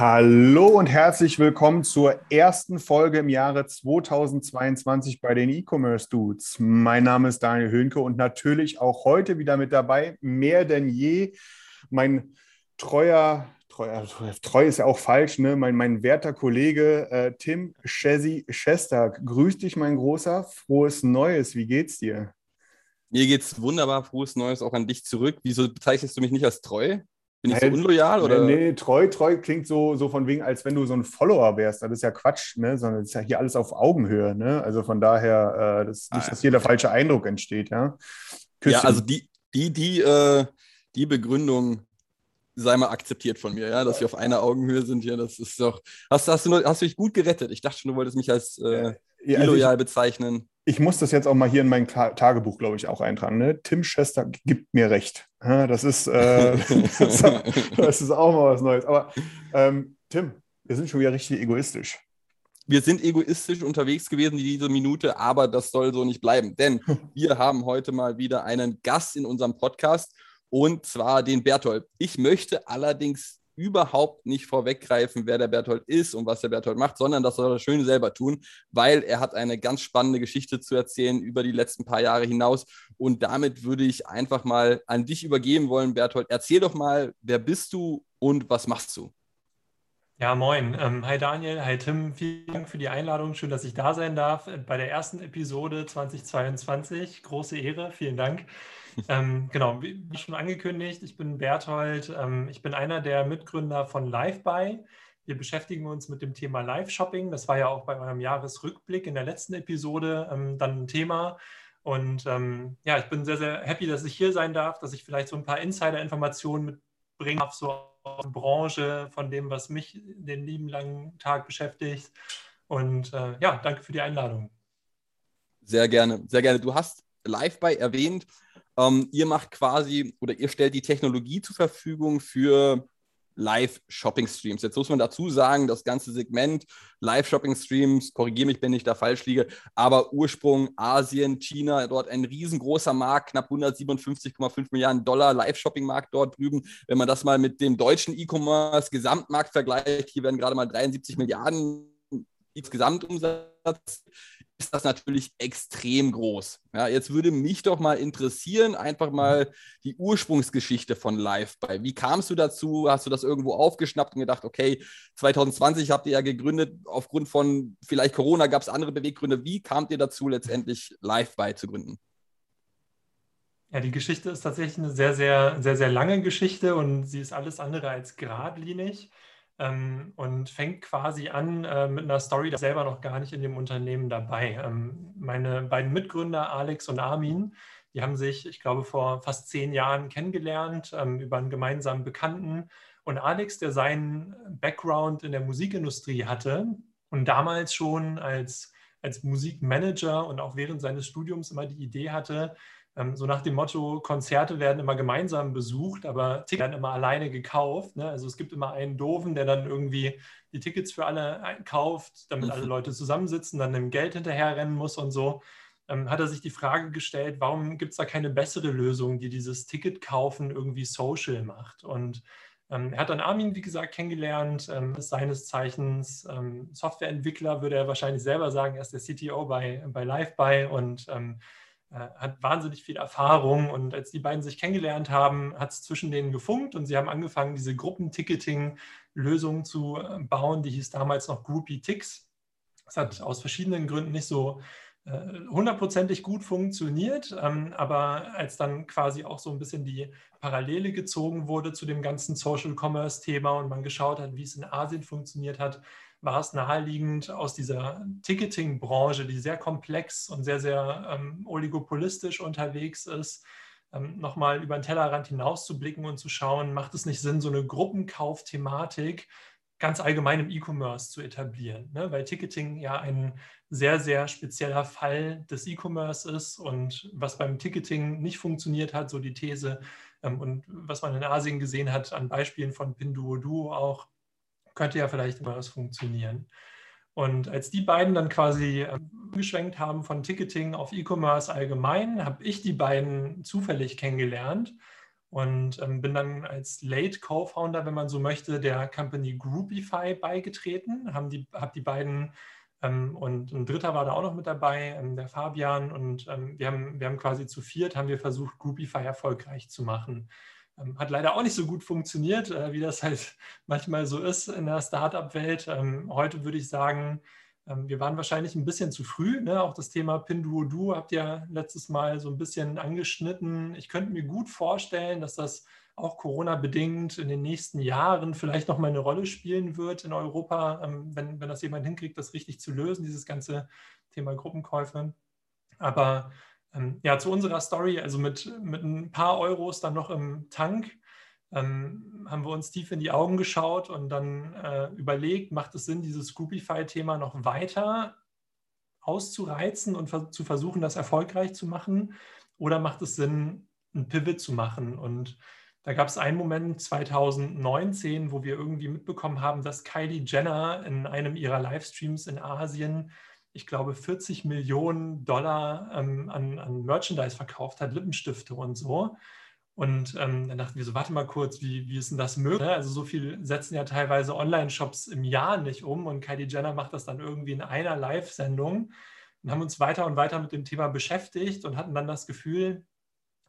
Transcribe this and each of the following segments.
Hallo und herzlich willkommen zur ersten Folge im Jahre 2022 bei den E-Commerce Dudes. Mein Name ist Daniel Höhnke und natürlich auch heute wieder mit dabei, mehr denn je, mein treuer, treuer treu ist ja auch falsch, ne? mein, mein werter Kollege äh, Tim Chesi Schestag. Grüß dich, mein Großer. Frohes Neues. Wie geht's dir? Mir geht's wunderbar. Frohes Neues auch an dich zurück. Wieso bezeichnest du mich nicht als treu? Bin ich so unloyal? Oder? Nee, nee, treu, treu klingt so, so von wegen, als wenn du so ein Follower wärst. Das ist ja Quatsch, ne? sondern es ist ja hier alles auf Augenhöhe. Ne? Also von daher, äh, das, nicht, Ah, dass hier der falsche Eindruck entsteht. Ja, Ja, Küsschen. also die, die, die, äh, die Begründung sei mal akzeptiert von mir, ja, dass wir auf einer Augenhöhe sind hier. Das ist doch. Hast, hast, du, hast du dich gut gerettet? Ich dachte schon, du wolltest mich als äh, Ja, also illoyal bezeichnen. ich, ich muss das jetzt auch mal hier in mein Ta Tagebuch, glaube ich, auch eintragen. Ne? Tim Schester gibt mir recht. Das, ist, äh, das, ist auch mal was Neues. Aber ähm, Tim, wir sind schon wieder richtig egoistisch. wir sind egoistisch unterwegs gewesen in diese Minute, aber das soll so nicht bleiben, denn wir haben heute mal wieder einen Gast in unserem Podcast und zwar den Berthold. Ich möchte allerdings überhaupt nicht vorweggreifen, wer der Berthold ist und was der Berthold macht, sondern das soll er schön selber tun, weil er hat eine ganz spannende Geschichte zu erzählen über die letzten paar Jahre hinaus und damit würde ich einfach mal an dich übergeben wollen, Berthold. Erzähl doch mal, wer bist du und was machst du? Ja, moin. Ähm, hi Daniel, hi Tim. Vielen Dank für die Einladung. Schön, dass ich da sein darf bei der ersten Episode 2022. Große Ehre. Vielen Dank. Ähm, genau, wie schon angekündigt, ich bin Berthold. Ähm, ich bin einer der Mitgründer von LiveBuy. Wir beschäftigen uns mit dem Thema Live-Shopping. Das war ja auch bei eurem Jahresrückblick in der letzten Episode ähm, dann ein Thema. Und ähm, ja, ich bin sehr, sehr happy, dass ich hier sein darf, dass ich vielleicht so ein paar Insider-Informationen mitbringen darf, so aus der Branche, von dem, was mich den lieben langen Tag beschäftigt. Und äh, ja, danke für die Einladung. Sehr gerne, sehr gerne. Du hast Live-Buy erwähnt. Ähm, ihr macht quasi oder ihr stellt die Technologie zur Verfügung für Live-Shopping-Streams. Jetzt muss man dazu sagen, das ganze Segment Live-Shopping-Streams, korrigiere mich, wenn ich da falsch liege, aber Ursprung Asien, China, dort ein riesengroßer Markt, knapp 157,5 Milliarden Dollar Live-Shopping-Markt dort drüben. Wenn man das mal mit dem deutschen E-Commerce-Gesamtmarkt vergleicht, hier werden gerade mal 73 Milliarden Gesamtumsatz ist das natürlich extrem groß. Ja, jetzt würde mich doch mal interessieren, einfach mal die Ursprungsgeschichte von Live-Buy. Wie kamst du dazu? Hast du das irgendwo aufgeschnappt und gedacht, okay, 2020 habt ihr ja gegründet, aufgrund von vielleicht Corona gab es andere Beweggründe. Wie kamt ihr dazu, letztendlich Live-Buy zu gründen? Ja, die Geschichte ist tatsächlich eine sehr, sehr, sehr, sehr lange Geschichte und sie ist alles andere als geradlinig ähm, und fängt quasi an äh, mit einer Story, da selber noch gar nicht in dem Unternehmen dabei. Ähm, meine beiden Mitgründer, Alex und Armin, die haben sich, ich glaube, vor fast zehn Jahren kennengelernt ähm, über einen gemeinsamen Bekannten. Und Alex, der seinen Background in der Musikindustrie hatte und damals schon als, als Musikmanager und auch während seines Studiums immer die Idee hatte, so nach dem Motto, Konzerte werden immer gemeinsam besucht, aber Tickets werden immer alleine gekauft. Ne? Also es gibt immer einen Doofen, der dann irgendwie die Tickets für alle kauft, damit alle Leute zusammensitzen, dann dem Geld hinterherrennen muss und so. Ähm, hat er sich die Frage gestellt, warum gibt es da keine bessere Lösung, die dieses Ticketkaufen irgendwie social macht? Und ähm, er hat dann Armin, wie gesagt, kennengelernt, ähm, ist seines Zeichens ähm, Softwareentwickler, würde er wahrscheinlich selber sagen, er ist der CTO bei, bei LiveBuy und ähm, äh, hat wahnsinnig viel Erfahrung. Und als die beiden sich kennengelernt haben, hat es zwischen denen gefunkt und sie haben angefangen, diese Gruppenticketing-Lösung zu äh, bauen. Die hieß damals noch Groupie Ticks. Das hat aus verschiedenen Gründen nicht so äh, hundertprozentig gut funktioniert, ähm, aber als dann quasi auch so ein bisschen die Parallele gezogen wurde zu dem ganzen Social Commerce Thema und man geschaut hat, wie es in Asien funktioniert hat, war es naheliegend aus dieser Ticketing-Branche, die sehr komplex und sehr, sehr ähm, oligopolistisch unterwegs ist, ähm, nochmal über den Tellerrand hinaus zu blicken und zu schauen, macht es nicht Sinn, so eine Gruppenkauf-Thematik ganz allgemein im E-Commerce zu etablieren, ne? weil Ticketing ja ein sehr, sehr spezieller Fall des E-Commerce ist und was beim Ticketing nicht funktioniert hat, so die These ähm, und was man in Asien gesehen hat an Beispielen von Pinduoduo auch, könnte ja vielleicht was funktionieren. Und als die beiden dann quasi ähm, umgeschwenkt haben von Ticketing auf E-Commerce allgemein, habe ich die beiden zufällig kennengelernt und ähm, bin dann als Late Co-Founder, wenn man so möchte, der Company Groupify beigetreten, habe die, hab die beiden ähm, und ein dritter war da auch noch mit dabei, der Fabian und wir, haben, wir haben quasi zu viert, haben wir versucht, Groupify erfolgreich zu machen. Ähm, hat leider auch nicht so gut funktioniert, äh, wie das halt manchmal so ist in der Startup-Welt. Ähm, heute würde ich sagen, ähm, wir waren wahrscheinlich ein bisschen zu früh. Ne? Auch das Thema Pinduoduo habt ihr letztes Mal so ein bisschen angeschnitten. Ich könnte mir gut vorstellen, dass das auch Corona-bedingt in den nächsten Jahren vielleicht noch mal eine Rolle spielen wird in Europa, ähm, wenn, wenn das jemand hinkriegt, das richtig zu lösen, dieses ganze Thema Gruppenkäufe. Aber ähm, ja, zu unserer Story, also mit, mit ein paar Euros dann noch im Tank, ähm, haben wir uns tief in die Augen geschaut und dann äh, überlegt, macht es Sinn, dieses Groupify-Thema noch weiter auszureizen und ver zu versuchen, das erfolgreich zu machen? Oder macht es Sinn, ein Pivot zu machen? Und da gab es einen Moment 2019, wo wir irgendwie mitbekommen haben, dass Kylie Jenner in einem ihrer Livestreams in Asien, ich glaube, 40 Millionen Dollar ähm, an, an Merchandise verkauft hat, Lippenstifte und so. Und ähm, dann dachten wir so, warte mal kurz, wie, wie ist denn das möglich? Ne? Also so viel setzen ja teilweise Online-Shops im Jahr nicht um und Kylie Jenner macht das dann irgendwie in einer Live-Sendung und haben uns weiter und weiter mit dem Thema beschäftigt und hatten dann das Gefühl,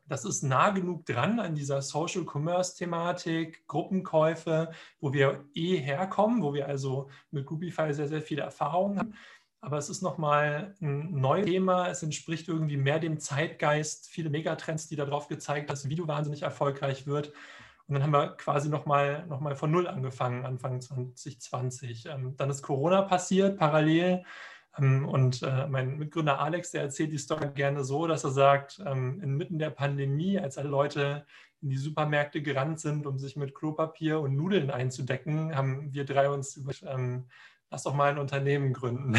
das ist nah genug dran an dieser Social Commerce Thematik, Gruppenkäufe, wo wir eh herkommen, wo wir also mit Groupify sehr, sehr viele Erfahrungen haben aber es ist nochmal ein neues Thema. Es entspricht irgendwie mehr dem Zeitgeist, viele Megatrends, die darauf gezeigt, dass Video wahnsinnig erfolgreich wird. Und dann haben wir quasi nochmal noch mal von Null angefangen, Anfang 2020. Ähm, dann ist Corona passiert, parallel. Ähm, und äh, mein Mitgründer Alex, der erzählt die Story gerne so, dass er sagt, ähm, inmitten der Pandemie, als alle Leute in die Supermärkte gerannt sind, um sich mit Klopapier und Nudeln einzudecken, haben wir drei uns über lass doch mal ein Unternehmen gründen.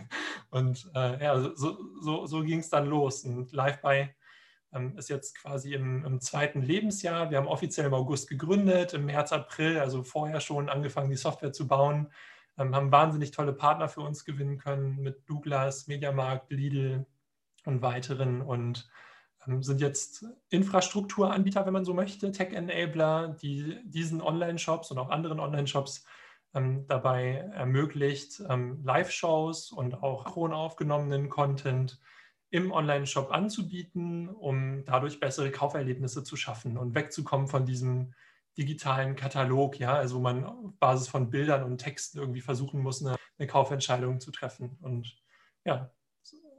und äh, ja, so, so, so ging es dann los. Und LiveBuy ähm, ist jetzt quasi im, im, zweiten Lebensjahr. Wir haben offiziell im August gegründet, im März, April, also vorher schon angefangen, die Software zu bauen. Ähm, haben wahnsinnig tolle Partner für uns gewinnen können mit Douglas, Mediamarkt, Lidl und weiteren und ähm, sind jetzt Infrastrukturanbieter, wenn man so möchte, Tech-Enabler, die diesen Online-Shops und auch anderen Online-Shops dabei ermöglicht, ähm, Live-Shows und auch hohen aufgenommenen Content im Online-Shop anzubieten, um dadurch bessere Kauferlebnisse zu schaffen und wegzukommen von diesem digitalen Katalog, ja, also man auf Basis von Bildern und Texten irgendwie versuchen muss, eine, eine Kaufentscheidung zu treffen. Und ja,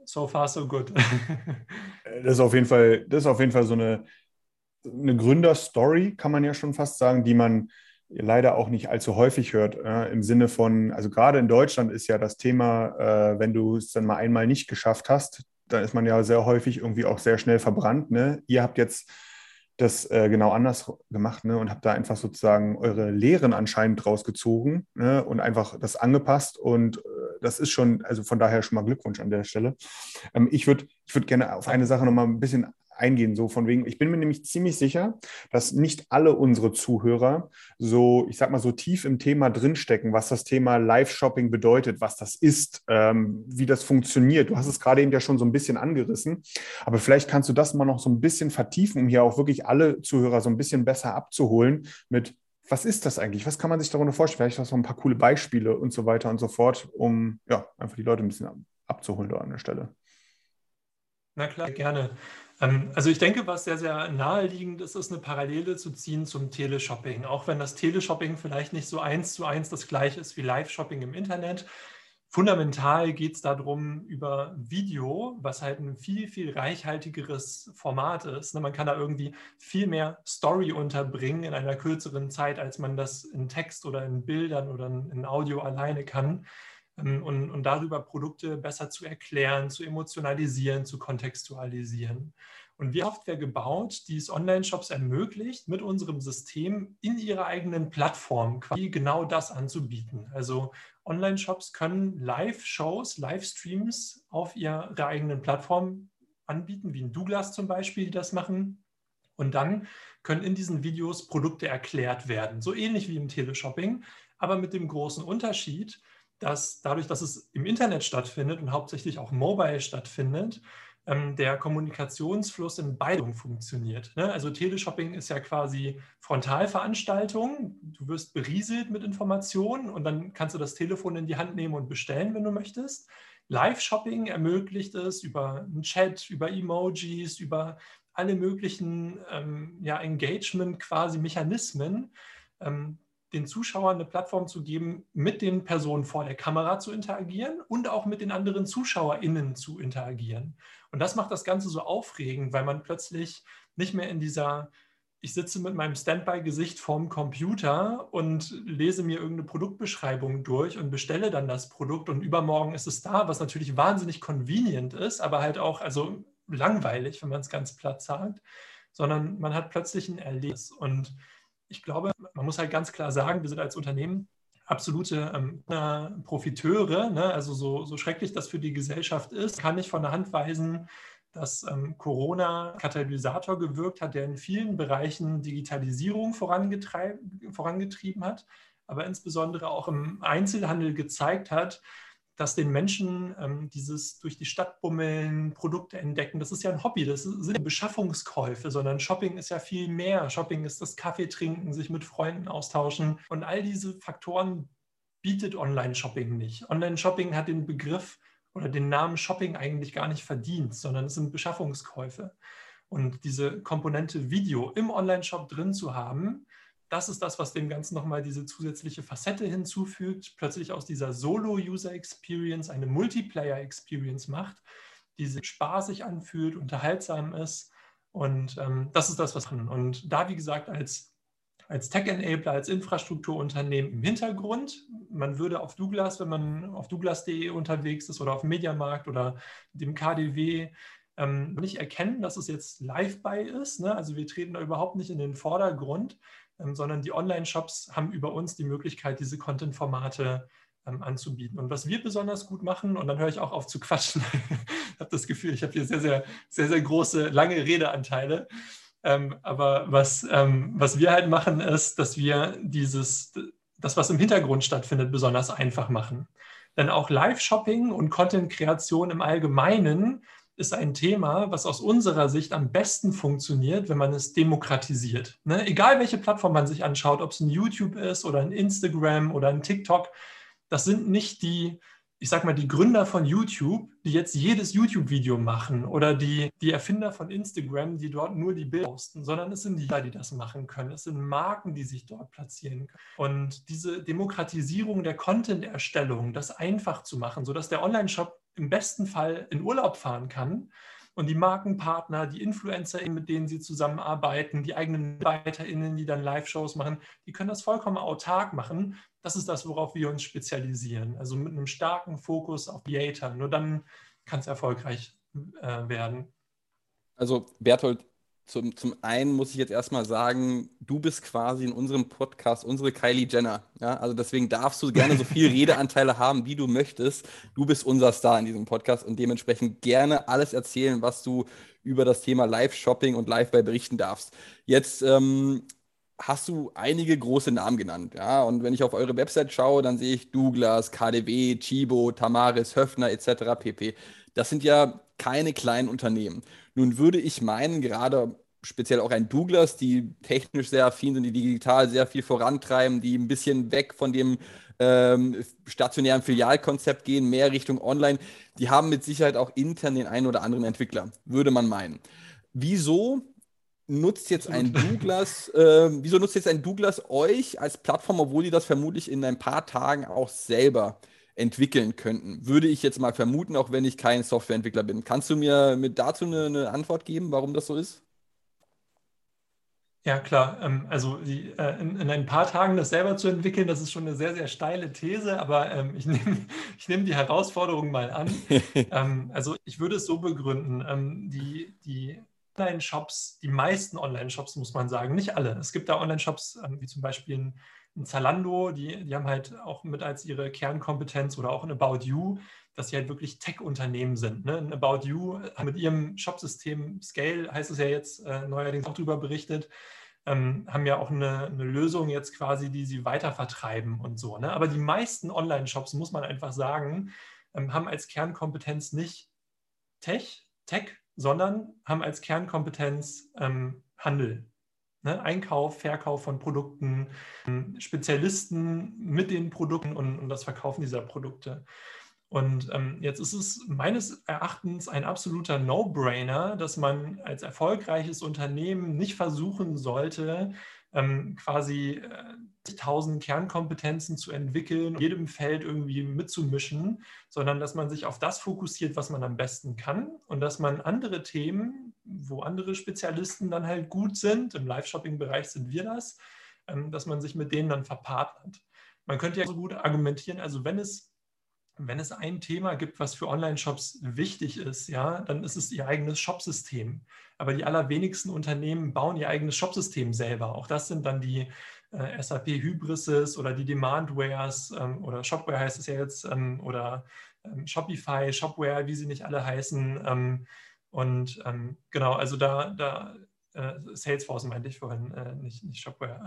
so far so good. das ist auf jeden Fall, das ist auf jeden Fall so eine, eine Gründerstory, kann man ja schon fast sagen, die man leider auch nicht allzu häufig hört. Äh, Im Sinne von, also gerade in Deutschland ist ja das Thema, äh, wenn du es dann mal einmal nicht geschafft hast, dann ist man ja sehr häufig irgendwie auch sehr schnell verbrannt. Ne? Ihr habt jetzt das äh, genau anders gemacht ne? und habt da einfach sozusagen eure Lehren anscheinend rausgezogen ne? und einfach das angepasst. Und äh, das ist schon, also von daher schon mal Glückwunsch an der Stelle. Ähm, ich würde ich würd gerne auf eine Sache nochmal ein bisschen eingehen, so von wegen, ich bin mir nämlich ziemlich sicher, dass nicht alle unsere Zuhörer so, ich sag mal, so tief im Thema drinstecken, was das Thema Live-Shopping bedeutet, was das ist, ähm, wie das funktioniert. Du hast es gerade eben ja schon so ein bisschen angerissen, aber vielleicht kannst du das mal noch so ein bisschen vertiefen, um hier auch wirklich alle Zuhörer so ein bisschen besser abzuholen mit, was ist das eigentlich? Was kann man sich darunter vorstellen? Vielleicht hast du noch ein paar coole Beispiele und so weiter und so fort, um ja, einfach die Leute ein bisschen abzuholen da an der Stelle. Na klar, gerne. Ähm, also ich denke, was sehr, sehr naheliegend ist, ist eine Parallele zu ziehen zum Teleshopping. Auch wenn das Teleshopping vielleicht nicht so eins zu eins das gleiche ist wie Live-Shopping im Internet. Fundamental geht es darum, über Video, was halt ein viel, viel reichhaltigeres Format ist. Ne, man kann da irgendwie viel mehr Story unterbringen in einer kürzeren Zeit, als man das in Text oder in Bildern oder in Audio alleine kann. Ähm, und, und darüber Produkte besser zu erklären, zu emotionalisieren, zu kontextualisieren. Und wir haben Software gebaut, die es Online-Shops ermöglicht, mit unserem System in ihrer eigenen Plattform quasi genau das anzubieten. Also Online-Shops können Live-Shows, Livestreams auf ihrer eigenen Plattform anbieten, wie in Douglas zum Beispiel, die das machen. Und dann können in diesen Videos Produkte erklärt werden, so ähnlich wie im Teleshopping, aber mit dem großen Unterschied, dass dadurch, dass es im Internet stattfindet und hauptsächlich auch mobile stattfindet, ähm, der Kommunikationsfluss in beidem funktioniert. Ne? Also Teleshopping ist ja quasi Frontalveranstaltung. Du wirst berieselt mit Informationen und dann kannst du das Telefon in die Hand nehmen und bestellen, wenn du möchtest. Live-Shopping ermöglicht es über einen Chat, über Emojis, über alle möglichen ähm, ja, Engagement quasi Mechanismen, ähm, den Zuschauern eine Plattform zu geben, mit den Personen vor der Kamera zu interagieren und auch mit den anderen ZuschauerInnen zu interagieren. Und das macht das Ganze so aufregend, weil man plötzlich nicht mehr in dieser, ich sitze mit meinem Standby-Gesicht vorm Computer und lese mir irgendeine Produktbeschreibung durch und bestelle dann das Produkt und übermorgen ist es da, was natürlich wahnsinnig convenient ist, aber halt auch also langweilig, wenn man es ganz platt sagt, sondern man hat plötzlich ein Erlebnis und ich glaube, man muss halt ganz klar sagen, wir sind als Unternehmen absolute ähm, Profiteure. Ne? Also so, so schrecklich das für die Gesellschaft ist, kann ich von der Hand weisen, dass ähm, Corona Katalysator gewirkt hat, der in vielen Bereichen Digitalisierung vorangetrieben hat, aber insbesondere auch im Einzelhandel gezeigt hat, dass den Menschen ähm, dieses durch die Stadt bummeln, Produkte entdecken, das ist ja ein Hobby, das sind Beschaffungskäufe, sondern Shopping ist ja viel mehr. Shopping ist das Kaffee trinken, sich mit Freunden austauschen und all diese Faktoren bietet Online-Shopping nicht. Online-Shopping hat den Begriff oder den Namen Shopping eigentlich gar nicht verdient, sondern es sind Beschaffungskäufe. Und diese Komponente Video im Online-Shop drin zu haben, das ist das, was dem Ganzen nochmal diese zusätzliche Facette hinzufügt, plötzlich aus dieser Solo-User-Experience eine Multiplayer-Experience macht, die sich spaßig anfühlt, unterhaltsam ist. Und ähm, das ist das, was wir Und da, wie gesagt, als, als Tech-Enabler, als Infrastrukturunternehmen im Hintergrund, man würde auf Douglas, wenn man auf douglas.de unterwegs ist oder auf Mediamarkt oder dem KDW, ähm, nicht erkennen, dass es jetzt Live-Buy ist. Ne? Also wir treten da überhaupt nicht in den Vordergrund, sondern die Online-Shops haben über uns die Möglichkeit, diese Content-Formate ähm, anzubieten. Und was wir besonders gut machen, und dann höre ich auch auf zu quatschen, ich habe das Gefühl, ich habe hier sehr, sehr, sehr, sehr große, lange Redeanteile. Ähm, aber was, ähm, was wir halt machen, ist, dass wir dieses, das, was im Hintergrund stattfindet, besonders einfach machen. Denn auch Live-Shopping und Content-Kreation im Allgemeinen ist ein Thema, was aus unserer Sicht am besten funktioniert, wenn man es demokratisiert. Ne? Egal welche Plattform man sich anschaut, ob es ein YouTube ist oder ein Instagram oder ein TikTok, das sind nicht die, ich sag mal, die Gründer von YouTube, die jetzt jedes YouTube-Video machen oder die, die Erfinder von Instagram, die dort nur die Bilder posten, sondern es sind die, die das machen können. Es sind Marken, die sich dort platzieren können. Und diese Demokratisierung der Content-Erstellung, das einfach zu machen, sodass der Online-Shop im besten Fall in Urlaub fahren kann und die Markenpartner, die Influencer, mit denen sie zusammenarbeiten, die eigenen MitarbeiterInnen, die dann Live-Shows machen, die können das vollkommen autark machen. Das ist das, worauf wir uns spezialisieren. Also mit einem starken Fokus auf Creator. Nur dann kann es erfolgreich äh, werden. Also Berthold, zum, zum einen muss ich jetzt erstmal sagen, du bist quasi in unserem Podcast unsere Kylie Jenner. Ja? Also deswegen darfst du gerne so viel Redeanteile haben, wie du möchtest. Du bist unser Star in diesem Podcast und dementsprechend gerne alles erzählen, was du über das Thema Live-Shopping und Live-Buy berichten darfst. Jetzt ähm, hast du einige große Namen genannt. Ja? Und wenn ich auf eure Website schaue, dann sehe ich Douglas, KDW, Chibo, Tamaris, Höfner etc. pp. Das sind ja keine kleinen Unternehmen. Nun würde ich meinen, gerade speziell auch ein Douglas, die technisch sehr affin sind, die digital sehr viel vorantreiben, die ein bisschen weg von dem ähm, stationären Filialkonzept gehen, mehr Richtung Online, die haben mit Sicherheit auch intern den einen oder anderen Entwickler, würde man meinen. Wieso nutzt jetzt ein Douglas, äh, wieso nutzt jetzt ein Douglas euch als Plattform, obwohl die das vermutlich in ein paar Tagen auch selber entwickeln könnten. Würde ich jetzt mal vermuten, auch wenn ich kein Softwareentwickler bin. Kannst du mir mit dazu eine, eine Antwort geben, warum das so ist? Ja, klar. Ähm, also äh, in, in, ein paar Tagen das selber zu entwickeln, das ist schon eine sehr, sehr steile These, aber ähm, ich nehme ich nehm die Herausforderung mal an. ähm, also ich würde es so begründen. Die, die Online-Shops, die meisten Online-Shops, muss man sagen, nicht alle. Es gibt da Online-Shops, wie zum Beispiel ein, Zalando, die, die haben halt auch mit als ihre Kernkompetenz oder auch ein About You, dass sie halt wirklich Tech-Unternehmen sind. Ne? Ein About You mit ihrem Shopsystem Scale, heißt es ja jetzt äh, neuerdings auch darüber berichtet, ähm, haben ja auch eine, eine, Lösung jetzt quasi, die sie weiter vertreiben und so. Ne? Aber die meisten Online-Shops, muss man einfach sagen, ähm, haben als Kernkompetenz nicht Tech, Tech, sondern haben als Kernkompetenz ähm, Handel. Ne? Einkauf, Verkauf von Produkten, Spezialisten mit den Produkten und, und das Verkaufen dieser Produkte. Und ähm, jetzt ist es meines Erachtens ein absoluter No-Brainer, dass man als erfolgreiches Unternehmen nicht versuchen sollte, ähm, quasi äh, tausend Kernkompetenzen zu entwickeln, jedem Feld irgendwie mitzumischen, sondern dass man sich auf das fokussiert, was man am besten kann und dass man andere Themen, wo andere Spezialisten dann halt gut sind, im Live-Shopping-Bereich sind wir das, ähm, dass man sich mit denen dann verpartnert. Man könnte ja so gut argumentieren, also wenn es wenn es ein Thema gibt, was für Online-Shops wichtig ist, ja, dann ist es ihr eigenes Shopsystem. Aber die allerwenigsten Unternehmen bauen ihr eigenes Shopsystem selber. Auch das sind dann die äh, SAP Hybrises oder die Demandwares ähm, oder Shopware heißt es ja jetzt ähm, oder ähm, Shopify, Shopware, wie sie nicht alle heißen. Ähm, und ähm, genau, also da, da äh, Salesforce meinte ich vorhin, äh, nicht, nicht Shopware.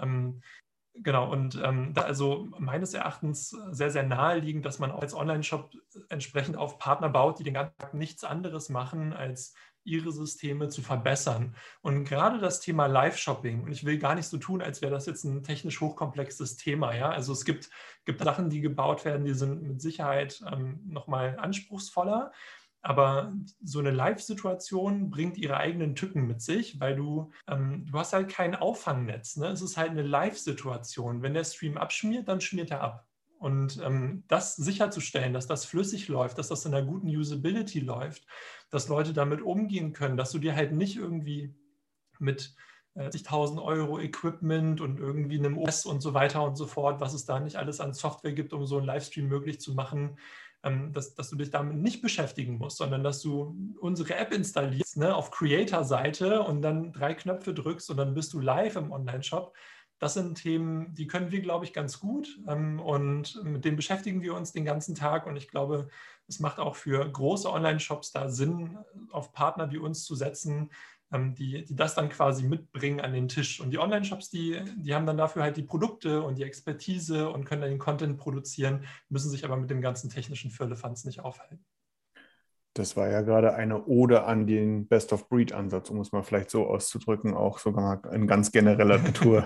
Genau, und ähm, da also meines Erachtens sehr, sehr naheliegend, dass man auch als Online-Shop entsprechend auf Partner baut, die den ganzen Tag nichts anderes machen, als ihre Systeme zu verbessern. Und gerade das Thema Live-Shopping, und ich will gar nicht so tun, als wäre das jetzt ein technisch hochkomplexes Thema. Ja? Also es gibt, gibt Sachen, die gebaut werden, die sind mit Sicherheit ähm, nochmal anspruchsvoller. Aber so eine Live-Situation bringt ihre eigenen Tücken mit sich, weil du, ähm, du hast halt kein Auffangnetz. Ne? Es ist halt eine Live-Situation. Wenn der Stream abschmiert, dann schmiert er ab. Und ähm, das sicherzustellen, dass das flüssig läuft, dass das in einer guten Usability läuft, dass Leute damit umgehen können, dass du dir halt nicht irgendwie mit äh, 1000 Euro Equipment und irgendwie einem OS und so weiter und so fort, was es da nicht alles an Software gibt, um so einen Livestream möglich zu machen, ähm, dass, dass du dich damit nicht beschäftigen musst, sondern dass du unsere App installierst ne, auf Creator-Seite und dann drei Knöpfe drückst und dann bist du live im Online-Shop. Das sind Themen, die können wir, glaube ich, ganz gut ähm, und mit denen beschäftigen wir uns den ganzen Tag und ich glaube, es macht auch für große Online-Shops da Sinn, auf Partner wie uns zu setzen, ähm, die, die das dann quasi mitbringen an den Tisch. Und die Online-Shops, die, die haben dann dafür halt die Produkte und die Expertise und können dann den Content produzieren, müssen sich aber mit dem ganzen technischen Firlefanz nicht aufhalten. Das war ja gerade eine Ode an den Best-of-Breed-Ansatz, um es mal vielleicht so auszudrücken, auch sogar in ganz genereller Natur.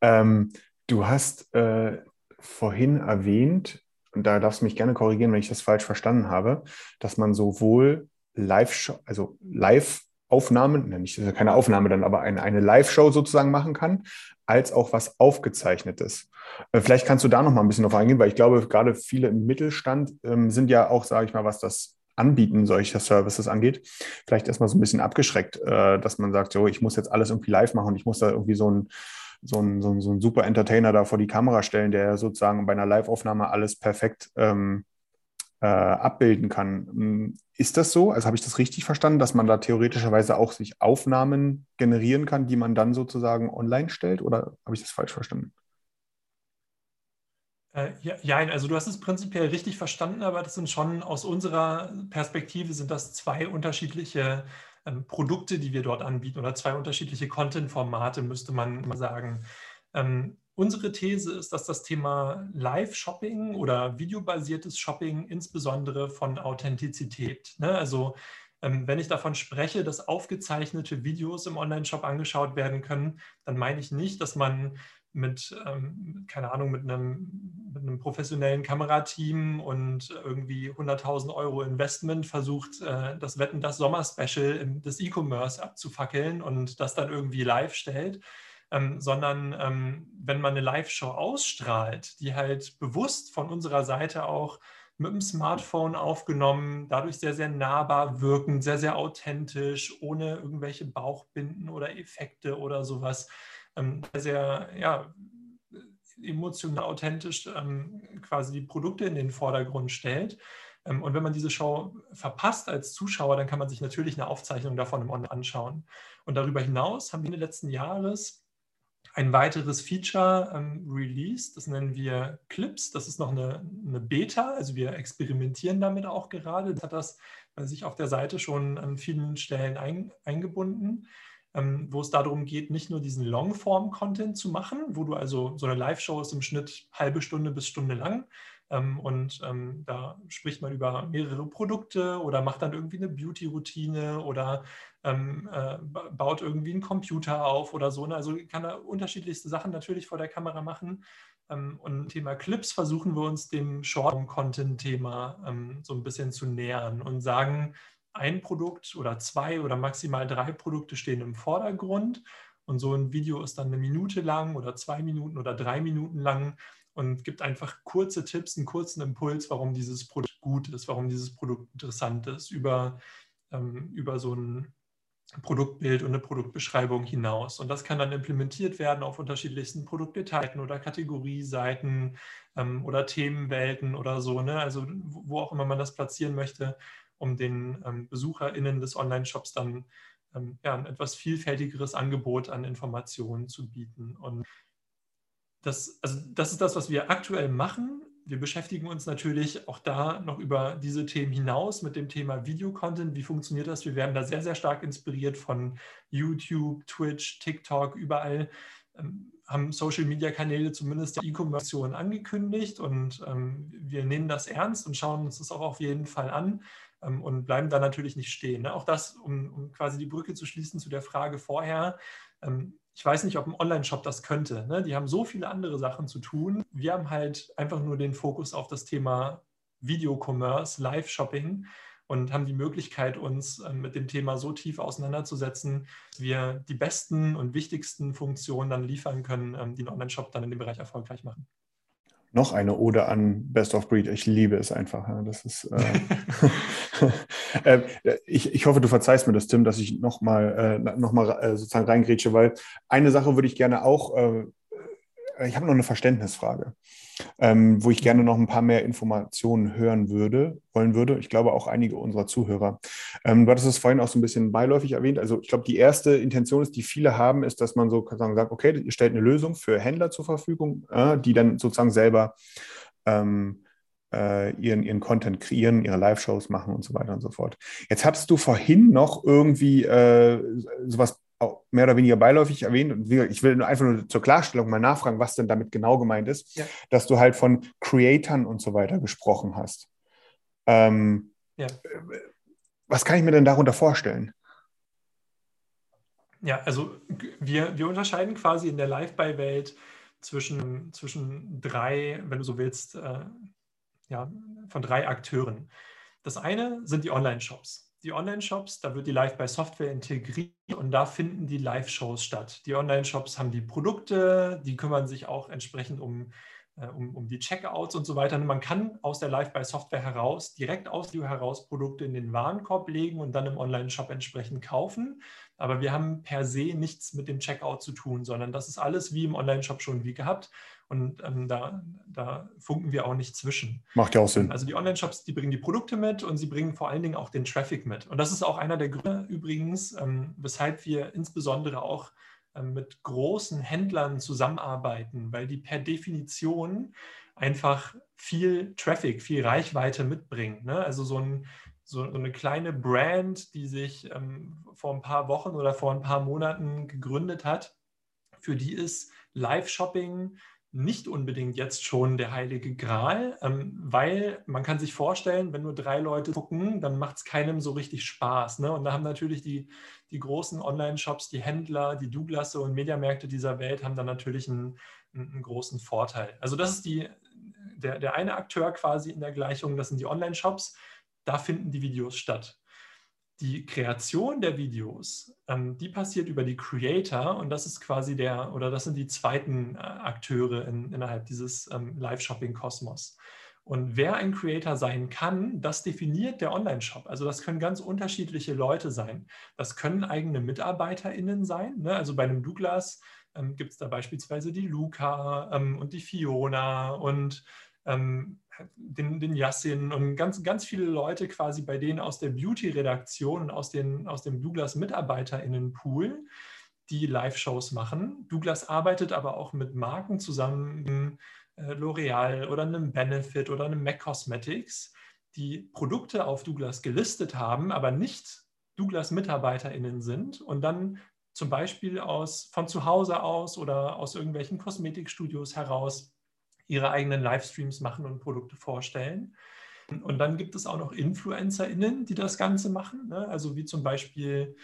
ähm, du hast äh, vorhin erwähnt, und da darfst du mich gerne korrigieren, wenn ich das falsch verstanden habe, dass man sowohl Live, also Live Aufnahmen, nicht das ja keine Aufnahme dann, aber eine, eine Live-Show sozusagen machen kann, als auch was Aufgezeichnetes. Äh, vielleicht kannst du da noch mal ein bisschen drauf eingehen, weil ich glaube, gerade viele im Mittelstand ähm, sind ja auch, sage ich mal, was das Anbieten solcher Services angeht, vielleicht erstmal so ein bisschen abgeschreckt, äh, dass man sagt, so, ich muss jetzt alles irgendwie live machen ich muss da irgendwie so ein so ein, so, ein, so ein super Entertainer da vor die Kamera stellen, der sozusagen bei einer Live-Aufnahme alles perfekt ähm, äh, abbilden kann. Hm, ist das so? Also habe ich das richtig verstanden, dass man da theoretischerweise auch sich Aufnahmen generieren kann, die man dann sozusagen online stellt? Oder habe ich das falsch verstanden? Äh, ja, also du hast es prinzipiell richtig verstanden, aber das sind schon aus unserer Perspektive sind das zwei unterschiedliche ähm, Produkte, die wir dort anbieten oder zwei unterschiedliche Content-Formate, müsste man mal sagen. Ähm, Unsere These ist, dass das Thema Live-Shopping oder videobasiertes Shopping insbesondere von Authentizität, ne? also ähm, wenn ich davon spreche, dass aufgezeichnete Videos im Online-Shop angeschaut werden können, dann meine ich nicht, dass man mit, ähm, keine Ahnung, mit einem, mit einem professionellen Kamerateam und irgendwie 100.000 Euro Investment versucht, äh, das Wetten, das Sommer-Special des E-Commerce abzufackeln und das dann irgendwie live stellt, ähm, sondern ähm, wenn man eine Live-Show ausstrahlt, die halt bewusst von unserer Seite auch mit dem Smartphone aufgenommen, dadurch sehr, sehr nahbar wirken, sehr, sehr authentisch, ohne irgendwelche Bauchbinden oder Effekte oder sowas, ähm, sehr, ja, emotional authentisch ähm, quasi die Produkte in den Vordergrund stellt Ähm, und wenn man diese Show verpasst als Zuschauer, dann kann man sich natürlich eine Aufzeichnung davon im Online anschauen. Und darüber hinaus haben wir in den letzten Jahres ein weiteres Feature ähm, released. Das nennen wir Clips. Das ist noch eine, eine, Beta. Also wir experimentieren damit auch gerade. Das hat das bei sich auf der Seite schon an vielen Stellen ein, eingebunden, wo es darum geht, nicht nur diesen Longform-Content zu machen, wo du also so eine Live-Show ist im Schnitt halbe Stunde bis Stunde lang, ähm, und ähm, da spricht man über mehrere Produkte oder macht dann irgendwie eine Beauty-Routine oder ähm, äh, baut irgendwie einen Computer auf oder so. Ne? Also kann er unterschiedlichste Sachen natürlich vor der Kamera machen. Ähm, und Thema Clips versuchen wir uns dem Short-Content-Thema ähm, so ein bisschen zu nähern und sagen, ein Produkt oder zwei oder maximal drei Produkte stehen im Vordergrund. Und so ein Video ist dann eine Minute lang oder zwei Minuten oder drei Minuten lang und gibt einfach kurze Tipps, einen kurzen Impuls, warum dieses Produkt gut ist, warum dieses Produkt interessant ist, über, ähm, über so ein Produktbild und eine Produktbeschreibung hinaus. Und das kann dann implementiert werden auf unterschiedlichsten Produktdetails oder Kategorieseiten ähm, oder Themenwelten oder so. Ne? Also wo auch immer man das platzieren möchte, um den ähm, BesucherInnen des Online-Shops dann ähm, ja, ein etwas vielfältigeres Angebot an Informationen zu bieten. Und das, also das ist das, was wir aktuell machen. Wir beschäftigen uns natürlich auch da noch über diese Themen hinaus mit dem Thema Videocontent. Wie funktioniert das? Wir werden da sehr, sehr stark inspiriert von YouTube, Twitch, TikTok, überall ähm, haben Social-Media-Kanäle zumindest der E-Commerce angekündigt und ähm, wir nehmen das ernst und schauen uns das auch auf jeden Fall an und bleiben da natürlich nicht stehen. Ne? Auch das, um, um, quasi die Brücke zu schließen zu der Frage vorher. Ähm, ich weiß nicht, ob ein Online-Shop das könnte. Ne? Die haben so viele andere Sachen zu tun. Wir haben halt einfach nur den Fokus auf das Thema Video-Commerce, Live-Shopping und haben die Möglichkeit, uns ähm, mit dem Thema so tief auseinanderzusetzen, dass wir die besten und wichtigsten Funktionen dann liefern können, ähm, die einen Online-Shop dann in dem Bereich erfolgreich machen noch eine Ode an Best of Breed. Ich liebe es einfach. Das ist, äh, äh, ich, ich hoffe, du verzeihst mir das, Tim, dass ich nochmal äh, noch mal, äh, sozusagen reingrätsche, weil eine Sache würde ich gerne auch äh, ich habe noch eine Verständnisfrage, ähm, wo ich gerne noch ein paar mehr Informationen hören würde, wollen würde. Ich glaube auch einige unserer Zuhörer. Ähm, du hattest es vorhin auch so ein bisschen beiläufig erwähnt. Also ich glaube, die erste Intention ist, die viele haben, ist, dass man so sozusagen sagt, okay, ihr stellt eine Lösung für Händler zur Verfügung, äh, die dann sozusagen selber ähm, äh, ihren, ihren Content kreieren, ihre Live-Shows machen und so weiter und so fort. Jetzt hattest du vorhin noch irgendwie äh, sowas mehr oder weniger beiläufig erwähnt. Und ich will einfach nur zur Klarstellung mal nachfragen, was denn damit genau gemeint ist, ja. dass du halt von Creatern und so weiter gesprochen hast. Ähm, ja. Was kann ich mir denn darunter vorstellen? Ja, also wir, wir unterscheiden quasi in der Live-By-Welt zwischen, zwischen drei, wenn du so willst, äh, ja, von drei Akteuren. Das eine sind die Online-Shops die Online-Shops, da wird die Live-by-Software integriert und da finden die Live-Shows statt. Die Online-Shops haben die Produkte, die kümmern sich auch entsprechend um, äh, um, um die Checkouts und so weiter. Und man kann aus der Live-by-Software heraus, direkt aus Video heraus Produkte in den Warenkorb legen und dann im Online-Shop entsprechend kaufen. Aber wir haben per se nichts mit dem Checkout zu tun, sondern das ist alles wie im Online-Shop schon wie gehabt. Und ähm, da, da funken wir auch nicht zwischen. Macht ja auch Sinn. Also die Online-Shops, die bringen die Produkte mit und sie bringen vor allen Dingen auch den Traffic mit. Und das ist auch einer der Gründe übrigens, ähm, weshalb wir insbesondere auch ähm, mit großen Händlern zusammenarbeiten, weil die per Definition einfach viel Traffic, viel Reichweite mitbringen. Ne? Also so, ein, so, eine kleine Brand, die sich ähm, vor ein paar Wochen oder vor ein paar Monaten gegründet hat, für die ist Live-Shopping nicht unbedingt jetzt schon der heilige Gral, ähm, weil man kann sich vorstellen, wenn nur drei Leute gucken, dann macht es keinem so richtig Spaß. Ne? Und da haben natürlich die, die großen Online-Shops, die Händler, die Douglasse und Mediamärkte dieser Welt haben dann natürlich einen, einen großen Vorteil. Also das ist die, der, der eine Akteur quasi in der Gleichung, das sind die Online-Shops. Da finden die Videos statt die Kreation der Videos, ähm, die passiert über die Creator und das ist quasi der, oder das sind die zweiten äh, Akteure in, innerhalb dieses ähm, Live-Shopping-Kosmos. Und wer ein Creator sein kann, das definiert der Online-Shop. Also das können ganz unterschiedliche Leute sein. Das können eigene MitarbeiterInnen sein. Ne? Also bei einem Douglas ähm, gibt es da beispielsweise die Luca ähm, und die Fiona und ähm, den, den Yassin und ganz, ganz viele Leute quasi bei denen aus der Beauty-Redaktion und aus, aus dem Douglas-MitarbeiterInnen-Pool, die Live-Shows machen. Douglas arbeitet aber auch mit Marken zusammen, äh, L'Oreal oder einem Benefit oder einem MAC Cosmetics, die Produkte auf Douglas gelistet haben, aber nicht Douglas-MitarbeiterInnen sind und dann zum Beispiel aus, von zu Hause aus oder aus irgendwelchen Kosmetikstudios heraus ihre eigenen Livestreams machen und Produkte vorstellen. Und dann gibt es auch noch InfluencerInnen, die das Ganze machen. Ne? Also wie zum Beispiel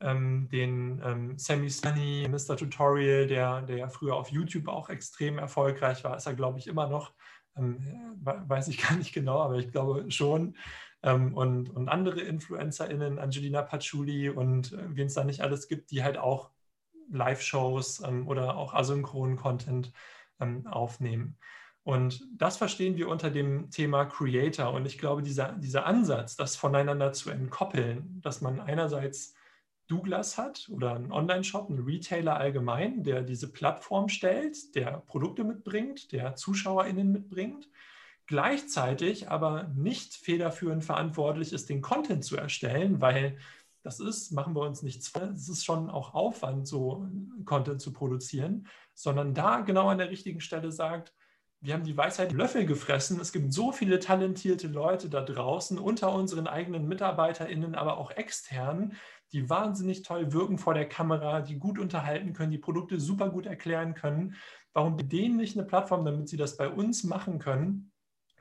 ähm, den ähm, Sammy Sunny, Mr. Tutorial, der, der ja früher auf YouTube auch extrem erfolgreich war, ist er, glaube ich, immer noch. Ähm, weiß ich gar nicht genau, aber ich glaube schon. Ähm, und, und andere InfluencerInnen, Angelina Patchouli und äh, wen es da nicht alles gibt, die halt auch Live-Shows ähm, oder auch asynchronen Content ähm, aufnehmen. Und das verstehen wir unter dem Thema Creator. Und ich glaube, dieser, dieser Ansatz, das voneinander zu entkoppeln, dass man einerseits Douglas hat oder einen Online-Shop, einen Retailer allgemein, der diese Plattform stellt, der Produkte mitbringt, der ZuschauerInnen mitbringt, gleichzeitig aber nicht federführend verantwortlich ist, den Content zu erstellen, weil das ist, machen wir uns nichts vor, es ist schon auch Aufwand, so Content zu produzieren, sondern da genau an der richtigen Stelle sagt, wir haben die Weisheit Löffel gefressen. Es gibt so viele talentierte Leute da draußen, unter unseren eigenen MitarbeiterInnen, aber auch extern, die wahnsinnig toll wirken vor der Kamera, die gut unterhalten können, die Produkte super gut erklären können. Warum denen nicht eine Plattform, damit sie das bei uns machen können?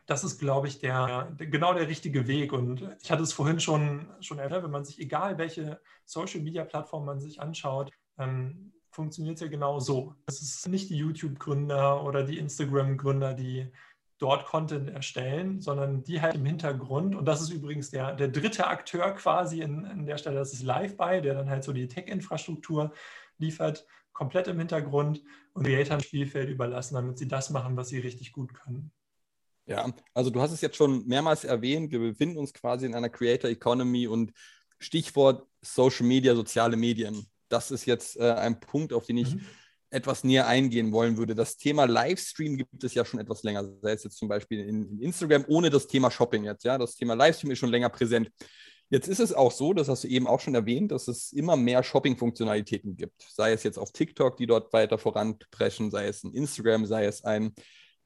Das ist, glaube ich, der, der, genau der richtige Weg. Und ich hatte es vorhin schon, schon erwähnt, wenn man sich, egal welche Social-Media-Plattform man sich anschaut, ähm, funktioniert es ja genau so. Es ist nicht die YouTube-Gründer oder die Instagram-Gründer, die dort Content erstellen, sondern die halt im Hintergrund. Und das ist übrigens der, der dritte Akteur quasi in, in der Stelle, das ist LiveBuy, der dann halt so die Tech-Infrastruktur liefert, komplett im Hintergrund und Creator ein Spielfeld überlassen, damit sie das machen, was sie richtig gut können. Ja, also du hast es jetzt schon mehrmals erwähnt, wir befinden uns quasi in einer Creator Economy und Stichwort Social Media, soziale Medien. Das ist jetzt äh, ein Punkt, auf den ich mhm. etwas näher eingehen wollen würde. Das Thema Livestream gibt es ja schon etwas länger, sei es jetzt zum Beispiel in, in Instagram, ohne das Thema Shopping jetzt. Ja, das Thema Livestream ist schon länger präsent. Jetzt ist es auch so, das hast du eben auch schon erwähnt, dass es immer mehr Shopping-Funktionalitäten gibt. Sei es jetzt auf TikTok, die dort weiter voranpreschen, sei es in Instagram, sei es ein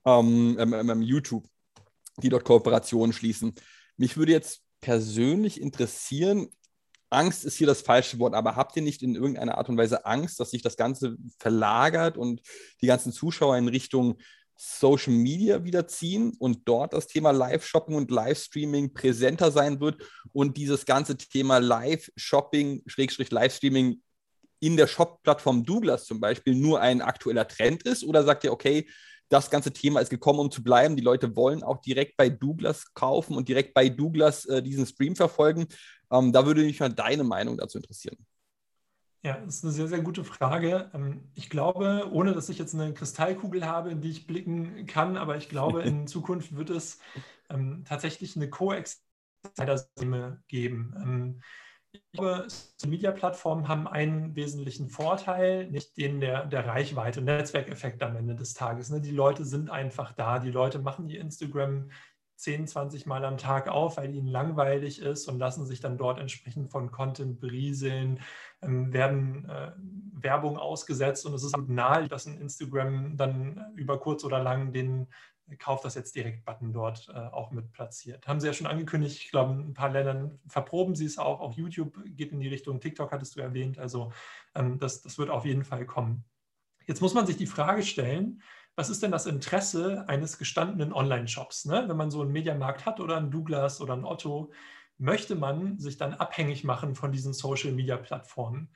ähm, ähm, YouTube, die dort Kooperationen schließen. Mich würde jetzt persönlich interessieren, Angst ist hier das falsche Wort, aber habt ihr nicht in irgendeiner Art und Weise Angst, dass sich das Ganze verlagert und die ganzen Zuschauer in Richtung Social Media wiederziehen und dort das Thema Live-Shopping und Livestreaming präsenter sein wird und dieses ganze Thema Live-Shopping, Schrägstrich Livestreaming in der Shop-Plattform Douglas zum Beispiel nur ein aktueller Trend ist? Oder sagt ihr, okay, das ganze Thema ist gekommen, um zu bleiben. Die Leute wollen auch direkt bei Douglas kaufen und direkt bei Douglas äh, diesen Stream verfolgen. Ähm, da würde mich mal deine Meinung dazu interessieren. Ja, das ist eine sehr, sehr gute Frage. Ähm, ich glaube, ohne dass ich jetzt eine Kristallkugel habe, in die ich blicken kann, aber ich glaube, in Zukunft wird es ähm, tatsächlich eine Koexistenz geben. Ähm, glaube, Social-Media-Plattformen haben einen wesentlichen Vorteil, nicht den der, der Reichweite, Netzwerkeffekt am Ende des Tages. Ne? Die Leute sind einfach da. Die Leute machen ihr Instagram 10, 20 Mal am Tag auf, weil ihnen langweilig ist und lassen sich dann dort entsprechend von Content berieseln, ähm, werden äh, Werbung ausgesetzt und es ist nahe, dass ein Instagram dann über kurz oder lang den Kauf das jetzt direkt-Button dort äh, auch mit platziert. Haben sie ja schon angekündigt, ich glaube, in ein paar Ländern verproben sie es auch. Auch YouTube geht in die Richtung, TikTok hattest du erwähnt. Also ähm, das, das wird auf jeden Fall kommen. Jetzt muss man sich die Frage stellen, was ist denn das Interesse eines gestandenen Online-Shops? Ne? Wenn man so einen Mediamarkt hat oder einen Douglas oder einen Otto, möchte man sich dann abhängig machen von diesen Social-Media-Plattformen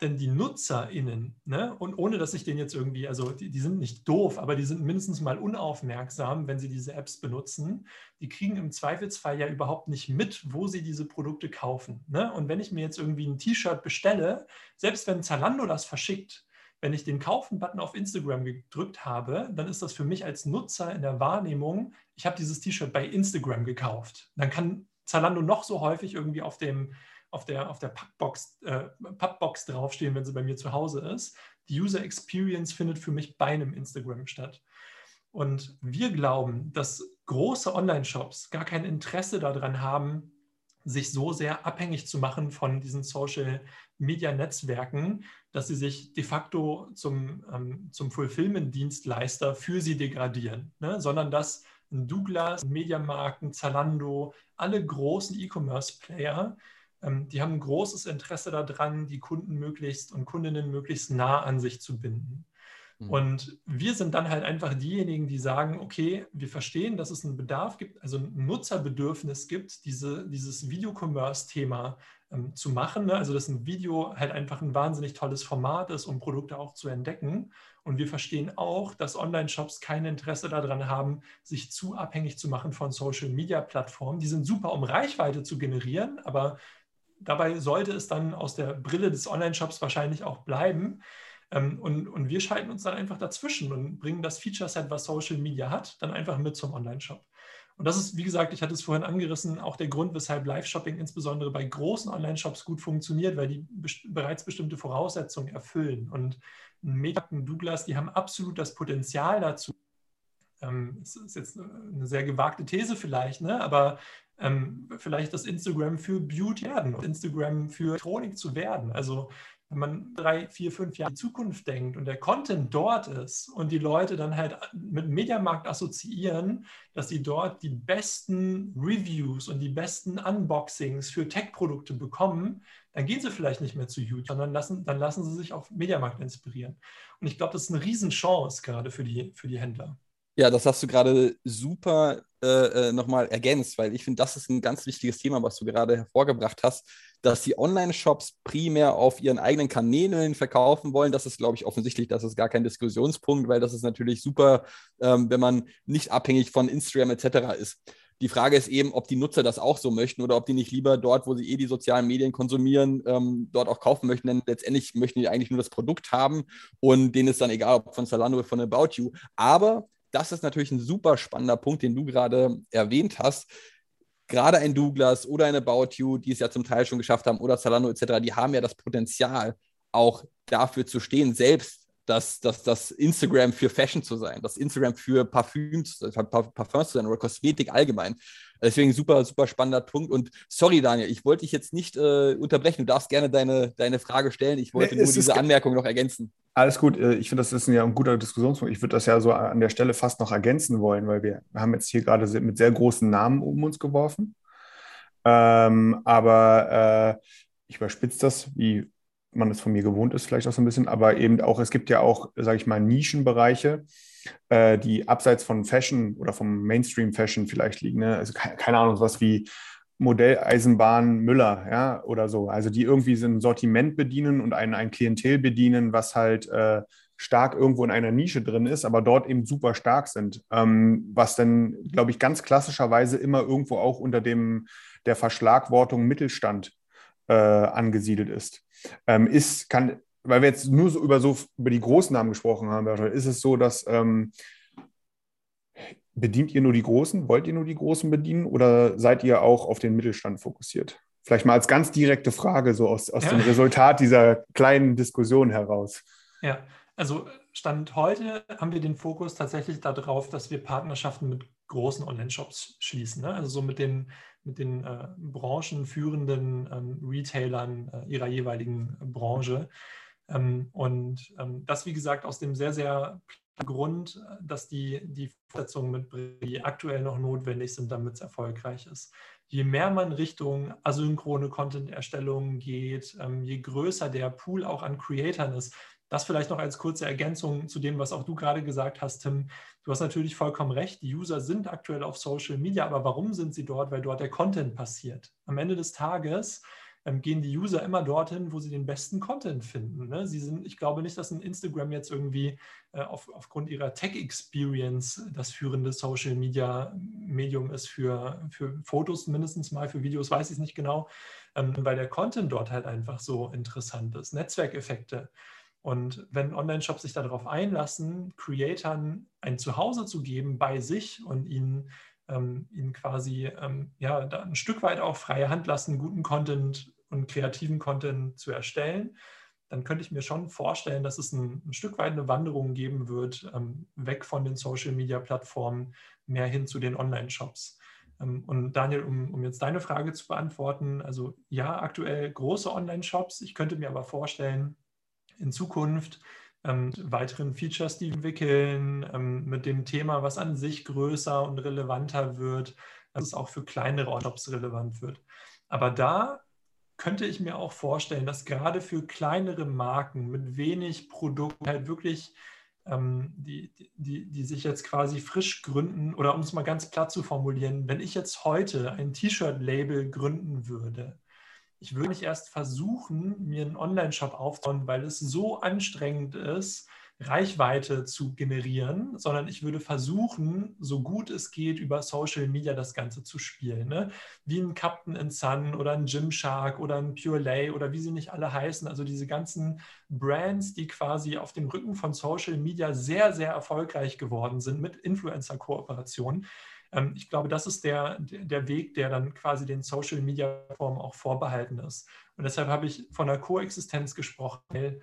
denn die NutzerInnen, ne, und ohne dass ich den jetzt irgendwie, also die, die, sind nicht doof, aber die sind mindestens mal unaufmerksam, wenn sie diese Apps benutzen, die kriegen im Zweifelsfall ja überhaupt nicht mit, wo sie diese Produkte kaufen. Ne? Und wenn ich mir jetzt irgendwie ein T-Shirt bestelle, selbst wenn Zalando das verschickt, wenn ich den Kaufen-Button auf Instagram gedrückt habe, dann ist das für mich als Nutzer in der Wahrnehmung, ich habe dieses T-Shirt bei Instagram gekauft. Dann kann Zalando noch so häufig irgendwie auf dem auf der, auf der Pappbox, äh, Pappbox draufstehen, wenn sie bei mir zu Hause ist. Die User Experience findet für mich bei einem Instagram statt. Und wir glauben, dass große Online-Shops gar kein Interesse daran haben, sich so sehr abhängig zu machen von diesen Social-Media-Netzwerken, dass sie sich de facto zum, ähm, zum Fulfillment-Dienstleister für sie degradieren, ne? sondern dass Douglas, ein Zalando, alle großen E-Commerce-Player, die haben ein großes Interesse daran, die Kunden möglichst und Kundinnen möglichst nah an sich zu binden. Mhm. Und wir sind dann halt einfach diejenigen, die sagen, okay, wir verstehen, dass es einen Bedarf gibt, also ein Nutzerbedürfnis gibt, diese, dieses Videocommerce-Thema ähm, zu machen. Ne? Also dass ein Video halt einfach ein wahnsinnig tolles Format ist, um Produkte auch zu entdecken. Und wir verstehen auch, dass Online-Shops kein Interesse daran haben, sich zu abhängig zu machen von Social-Media-Plattformen. Die sind super, um Reichweite zu generieren, aber dabei sollte es dann aus der Brille des Online-Shops wahrscheinlich auch bleiben. Ähm, und, und wir schalten uns dann einfach dazwischen und bringen das Feature-Set, was Social Media hat, dann einfach mit zum Online-Shop. Und das ist, wie gesagt, ich hatte es vorhin angerissen, auch der Grund, weshalb Live-Shopping insbesondere bei großen Online-Shops gut funktioniert, weil die best bereits bestimmte Voraussetzungen erfüllen. Und Meta und Douglas, die haben absolut das Potenzial dazu. Ähm, das ist jetzt eine sehr gewagte These vielleicht, ne? aber ähm, vielleicht das Instagram für Beauty werden, Instagram für Elektronik zu werden. Also wenn man drei, vier, fünf Jahre in die Zukunft denkt und der Content dort ist und die Leute dann halt mit Mediamarkt assoziieren, dass sie dort die besten Reviews und die besten Unboxings für Tech-Produkte bekommen, dann gehen sie vielleicht nicht mehr zu YouTube, sondern lassen, dann lassen sie sich auf Mediamarkt inspirieren. Und ich glaube, das ist eine Riesenchance gerade für die, für die Händler. Ja, das hast du gerade super äh, äh nochmal ergänzt, weil ich finde, das ist ein ganz wichtiges Thema, was du gerade hervorgebracht hast, dass die Online-Shops primär auf ihren eigenen Kanälen verkaufen wollen. Das ist, glaube ich, offensichtlich, das ist gar kein Diskussionspunkt, weil das ist natürlich super, ähm, wenn man nicht abhängig von Instagram etc. ist. Die Frage ist eben, ob die Nutzer das auch so möchten oder ob die nicht lieber dort, wo sie eh die sozialen Medien konsumieren, ähm, dort auch kaufen möchten. Denn letztendlich möchten die eigentlich nur das Produkt haben und denen ist dann egal, ob von Zalando oder von About You. Aber das ist natürlich ein super spannender Punkt, den du gerade erwähnt hast. Gerade ein Douglas oder eine About You, die es ja zum Teil schon geschafft haben, oder Zalando etc., die haben ja das Potenzial, auch dafür zu stehen, selbst das, das, das Instagram für Fashion zu sein, das Instagram für Parfüms, Parfums zu sein oder Kosmetik allgemein. Deswegen super, super spannender Punkt. Und sorry, Daniel, ich wollte dich jetzt nicht äh, unterbrechen. Du darfst gerne deine, deine Frage stellen. Ich wollte nee, nur diese Anmerkung noch ergänzen. Alles gut. Äh, ich finde, das ist ja ein guter Diskussionspunkt. Ich würde das ja so an der Stelle fast noch ergänzen wollen, weil wir haben jetzt hier gerade mit sehr großen Namen um uns geworfen. Ähm, aber äh, ich überspitze das, wie man es von mir gewohnt ist, vielleicht auch so ein bisschen. Aber eben auch, es gibt ja auch, sage ich mal, Nischenbereiche, äh, die abseits von Fashion oder vom Mainstream-Fashion vielleicht liegen. Ne? Also keine, keine Ahnung, was wie Modelleisenbahn Müller, ja, oder so. Also die irgendwie so ein Sortiment bedienen und ein, ein Klientel bedienen, was halt äh, stark irgendwo in einer Nische drin ist, aber dort eben super stark sind. Ähm, was dann, glaube ich, ganz klassischerweise immer irgendwo auch unter dem der Verschlagwortung Mittelstand äh, angesiedelt ist. Ähm, ist, kann, weil wir jetzt nur so über so über die Großnamen gesprochen haben, ist es so, dass ähm, bedient ihr nur die Großen? Wollt ihr nur die Großen bedienen oder seid ihr auch auf den Mittelstand fokussiert? Vielleicht mal als ganz direkte Frage, so aus, aus ja. dem Resultat dieser kleinen Diskussion heraus. Ja, also Stand heute haben wir den Fokus tatsächlich darauf, dass wir Partnerschaften mit großen Online-Shops schließen. Ne? Also so mit den, mit den äh, branchenführenden ähm, Retailern äh, ihrer jeweiligen Branche. Ähm, und ähm, das, wie gesagt, aus dem sehr, sehr Grund, dass die, die Fortsetzungen mitbringen, die aktuell noch notwendig sind, damit es erfolgreich ist. Je mehr man Richtung asynchrone Content-Erstellung geht, ähm, je größer der Pool auch an Creatoren ist, das vielleicht noch als kurze Ergänzung zu dem, was auch du gerade gesagt hast, Tim. Du hast natürlich vollkommen recht. Die User sind aktuell auf Social Media, aber warum sind sie dort? Weil dort der Content passiert. Am Ende des Tages ähm, gehen die User immer dorthin, wo sie den besten Content finden. Ne? Sie sind, ich glaube nicht, dass ein Instagram jetzt irgendwie äh, auf, aufgrund ihrer Tech-Experience das führende Social-Media-Medium ist für, für Fotos mindestens mal, für Videos weiß ich es nicht genau, ähm, weil der Content dort halt einfach so interessant ist. Netzwerkeffekte. Und wenn Online-Shops sich darauf einlassen, Creatoren ein Zuhause zu geben bei sich und ihnen ähm, ihnen quasi ähm, ja, ein Stück weit auch freie Hand lassen, guten Content und kreativen Content zu erstellen, dann könnte ich mir schon vorstellen, dass es ein, ein Stück weit eine Wanderung geben wird, ähm, weg von den Social-Media-Plattformen, mehr hin zu den Online-Shops. Ähm, und Daniel, um, um, jetzt deine Frage zu beantworten, also ja, aktuell große Online-Shops. Ich könnte mir aber vorstellen, in Zukunft ähm, weiteren Features, die entwickeln, ähm, mit dem Thema, was an sich größer und relevanter wird, dass es auch für kleinere Shops relevant wird. Aber da könnte ich mir auch vorstellen, dass gerade für kleinere Marken mit wenig Produkten halt wirklich, ähm, die, die, die sich jetzt quasi frisch gründen, oder um es mal ganz platt zu formulieren, wenn ich jetzt heute ein T-Shirt-Label gründen würde, ich würde nicht erst versuchen, mir einen Online-Shop aufzubauen, weil es so anstrengend ist, Reichweite zu generieren, sondern ich würde versuchen, so gut es geht, über Social Media das Ganze zu spielen. Ne? Wie ein Captain in Sun oder ein Gymshark oder ein Pure Lay oder wie sie nicht alle heißen. Also diese ganzen Brands, die quasi auf dem Rücken von Social Media sehr, sehr erfolgreich geworden sind mit Influencer-Kooperationen. Ähm, ich glaube, das ist der, der Weg, der dann quasi den Social-Media-Formen auch vorbehalten ist. Und deshalb habe ich von der Koexistenz gesprochen, weil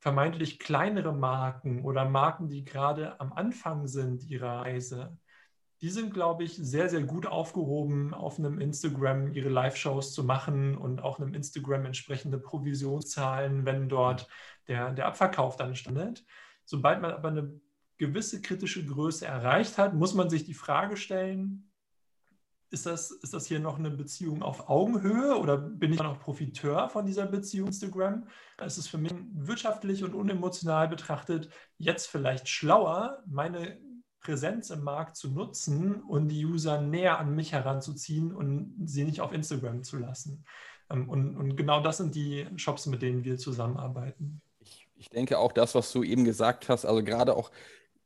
vermeintlich kleinere Marken oder Marken, die gerade am Anfang sind ihrer Reise, die sind, glaube ich, sehr, sehr gut aufgehoben, auf einem Instagram ihre Live-Shows zu machen und auch einem Instagram entsprechende Provisionszahlen, wenn dort der, der Abverkauf dann standet. Sobald man aber eine gewisse kritische Größe erreicht hat, muss man sich die Frage stellen, ist das, ist das hier noch eine Beziehung auf Augenhöhe oder bin ich noch Profiteur von dieser Beziehung Instagram? Es ist für mich wirtschaftlich und unemotional betrachtet jetzt vielleicht schlauer, meine Präsenz im Markt zu nutzen und die User näher an mich heranzuziehen und sie nicht auf Instagram zu lassen. Ähm, und, und genau das sind die Shops, mit denen wir zusammenarbeiten. Ich, ich denke auch das, was du eben gesagt hast, also gerade auch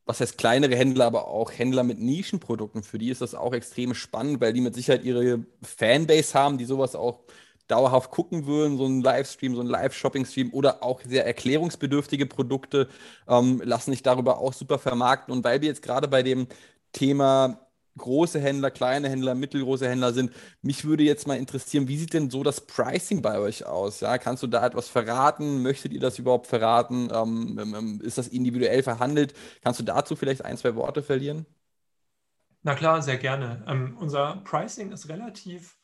was heißt kleinere Händler, aber auch Händler mit Nischenprodukten. Für die ist das auch extrem spannend, weil die mit Sicherheit ihre Fanbase haben, die sowas auch dauerhaft gucken würden, so ein Livestream, so ein Live-Shopping-Stream oder auch sehr erklärungsbedürftige Produkte ähm, lassen sich darüber auch super vermarkten. Und weil wir jetzt gerade bei dem Thema große Händler, kleine Händler, mittelgroße Händler sind. Mich würde jetzt mal interessieren, wie sieht denn so das Pricing bei euch aus? Ja, kannst du da etwas verraten? Möchtet ihr das überhaupt verraten? Ähm, ähm, ähm, ist das individuell verhandelt? Kannst du dazu vielleicht ein, zwei Worte verlieren? Na klar, sehr gerne. Ähm, unser Pricing ist relativ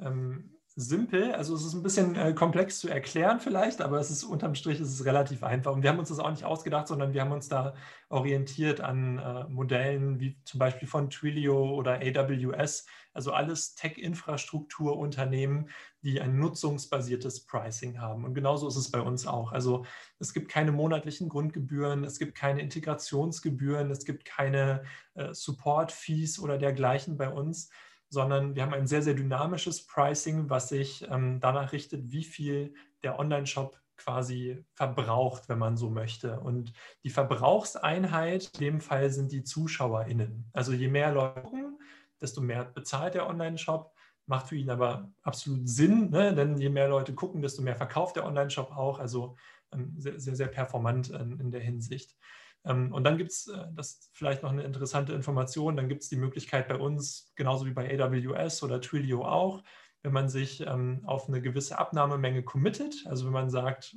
ähm, simpel. Also es ist ein bisschen äh, komplex zu erklären vielleicht, aber es ist unterm Strich ist es relativ einfach. Und wir haben uns das auch nicht ausgedacht, sondern wir haben uns da orientiert an äh, Modellen wie zum Beispiel von Twilio oder AWS, also alles Tech-Infrastrukturunternehmen, die ein nutzungsbasiertes Pricing haben. Und genauso ist es bei uns auch. Also es gibt keine monatlichen Grundgebühren, es gibt keine Integrationsgebühren, es gibt keine äh, Support-Fees oder dergleichen bei uns sondern wir haben ein sehr, sehr dynamisches Pricing, was sich ähm, danach richtet, wie viel der Online-Shop quasi verbraucht, wenn man so möchte. Und die Verbrauchseinheit in dem Fall sind die ZuschauerInnen. Also je mehr Leute gucken, desto mehr bezahlt der Online-Shop. Macht für ihn aber absolut Sinn, ne? denn je mehr Leute gucken, desto mehr verkauft der Online-Shop auch. Also ähm, sehr, sehr, sehr performant in, in der Hinsicht. Ähm, und dann gibt es, äh, das vielleicht noch eine interessante Information, dann gibt es die Möglichkeit bei uns, genauso wie bei AWS oder Twilio auch, wenn man sich ähm, auf eine gewisse Abnahmemenge committet, also wenn man sagt,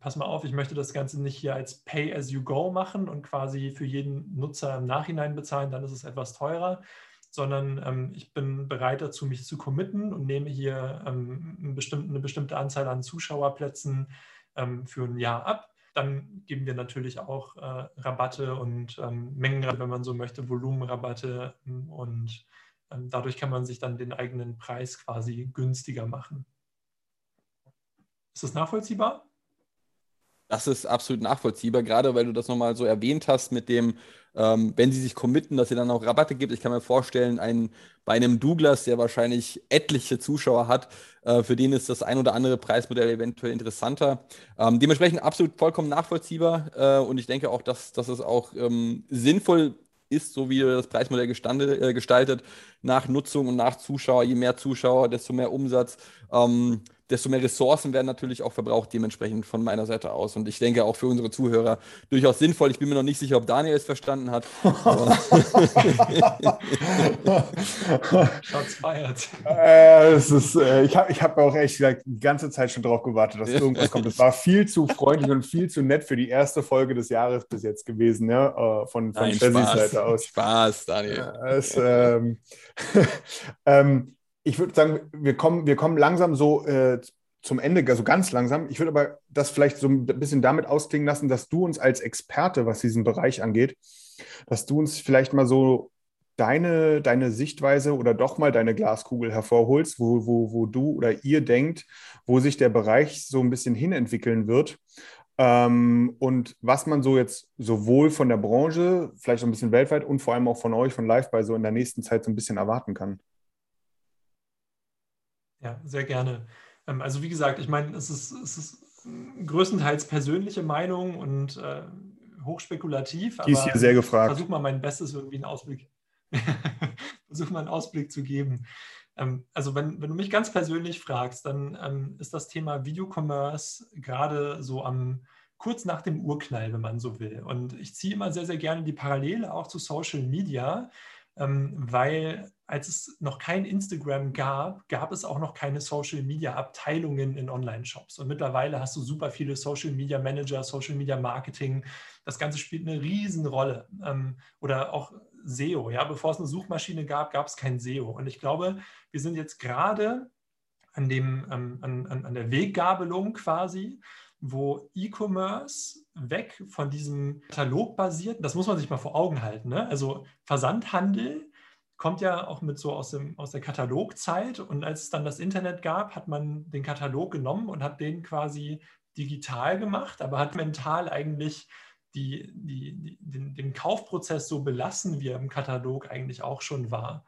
pass mal auf, ich möchte das Ganze nicht hier als Pay-as-you-go machen und quasi für jeden Nutzer im Nachhinein bezahlen, dann ist es etwas teurer, sondern ähm, ich bin bereit dazu, mich zu committen und nehme hier eine, bestimmte, Anzahl an Zuschauerplätzen für ein Jahr ab dann geben wir natürlich auch äh, Rabatte und ähm, Mengenrabatte, wenn man so möchte, Volumenrabatte ähm, und ähm, dadurch kann man sich dann den eigenen Preis quasi günstiger machen. Ist das nachvollziehbar? Das ist absolut nachvollziehbar, gerade weil du das nochmal so erwähnt hast mit dem, ähm, wenn sie sich committen, dass ihr dann auch Rabatte gibt. Ich kann mir vorstellen, ein, bei einem Douglas, der wahrscheinlich etliche Zuschauer hat, äh, für den ist das ein oder andere Preismodell eventuell interessanter. Ähm, dementsprechend absolut vollkommen nachvollziehbar äh, und ich denke auch, dass, dass es auch ähm, sinnvoll ist, so wie das Preismodell gestande, äh, gestaltet, nach Nutzung und nach Zuschauer. Je mehr Zuschauer, desto mehr Umsatz. Ähm, desto mehr Ressourcen werden natürlich auch verbraucht, dementsprechend von meiner Seite aus. Und ich denke auch für unsere Zuhörer durchaus sinnvoll. Ich bin mir noch nicht sicher, ob Daniel es verstanden hat. Schatz feiert. Äh, ist, äh, ich habe ich hab auch echt gesagt, die ganze Zeit schon darauf gewartet, dass irgendwas kommt. Es war viel zu freundlich und viel zu nett für die erste Folge des Jahres bis jetzt gewesen, ja, äh, von, von Nein, Spaß. Seite aus. Spaß, Daniel. Ja, es, ähm, ähm, ich würde sagen, wir kommen, wir kommen langsam so äh, zum Ende, also ganz langsam. Ich würde aber das vielleicht so ein bisschen damit ausklingen lassen, dass du uns als Experte, was diesen Bereich angeht, dass du uns vielleicht mal so deine, deine Sichtweise oder doch mal deine Glaskugel hervorholst, wo, wo, wo du oder ihr denkt, wo sich der Bereich so ein bisschen hinentwickeln wird. Ähm, und was man so jetzt sowohl von der Branche, vielleicht so ein bisschen weltweit und vor allem auch von euch, von Liveby, so in der nächsten Zeit so ein bisschen erwarten kann. Ja, sehr gerne. Ähm, Also wie gesagt, ich meine, es ist, es ist größtenteils persönliche Meinung und äh, hochspekulativ. Die ist hier sehr gefragt. Versuch mal mein Bestes, irgendwie einen Ausblick, versuch mal einen Ausblick zu geben. Ähm, Also wenn, wenn du mich ganz persönlich fragst, dann ähm, ist das Thema Videocommerce gerade so am kurz nach dem Urknall, wenn man so will. Und ich ziehe immer sehr, sehr gerne die Parallele auch zu Social Media, weil als es noch kein Instagram gab, gab es auch noch keine Social Media Abteilungen in Online-Shops. Und mittlerweile hast du super viele Social Media Manager, Social Media Marketing. Das Ganze spielt eine Riesenrolle. Ähm, oder auch SEO. Ja, bevor es eine Suchmaschine gab, gab es kein SEO. Und ich glaube, wir sind jetzt gerade an, dem, ähm, an, an, an der Weggabelung quasi, wo E-Commerce weg von diesem Katalog basiert, das muss man sich mal vor Augen halten. Ne? Also Versandhandel kommt ja auch mit so aus, dem, aus der Katalogzeit und als es dann das Internet gab, hat man den Katalog genommen und hat den quasi digital gemacht, aber hat mental eigentlich die, die, die, den, den Kaufprozess so belassen, wie er im Katalog eigentlich auch schon war.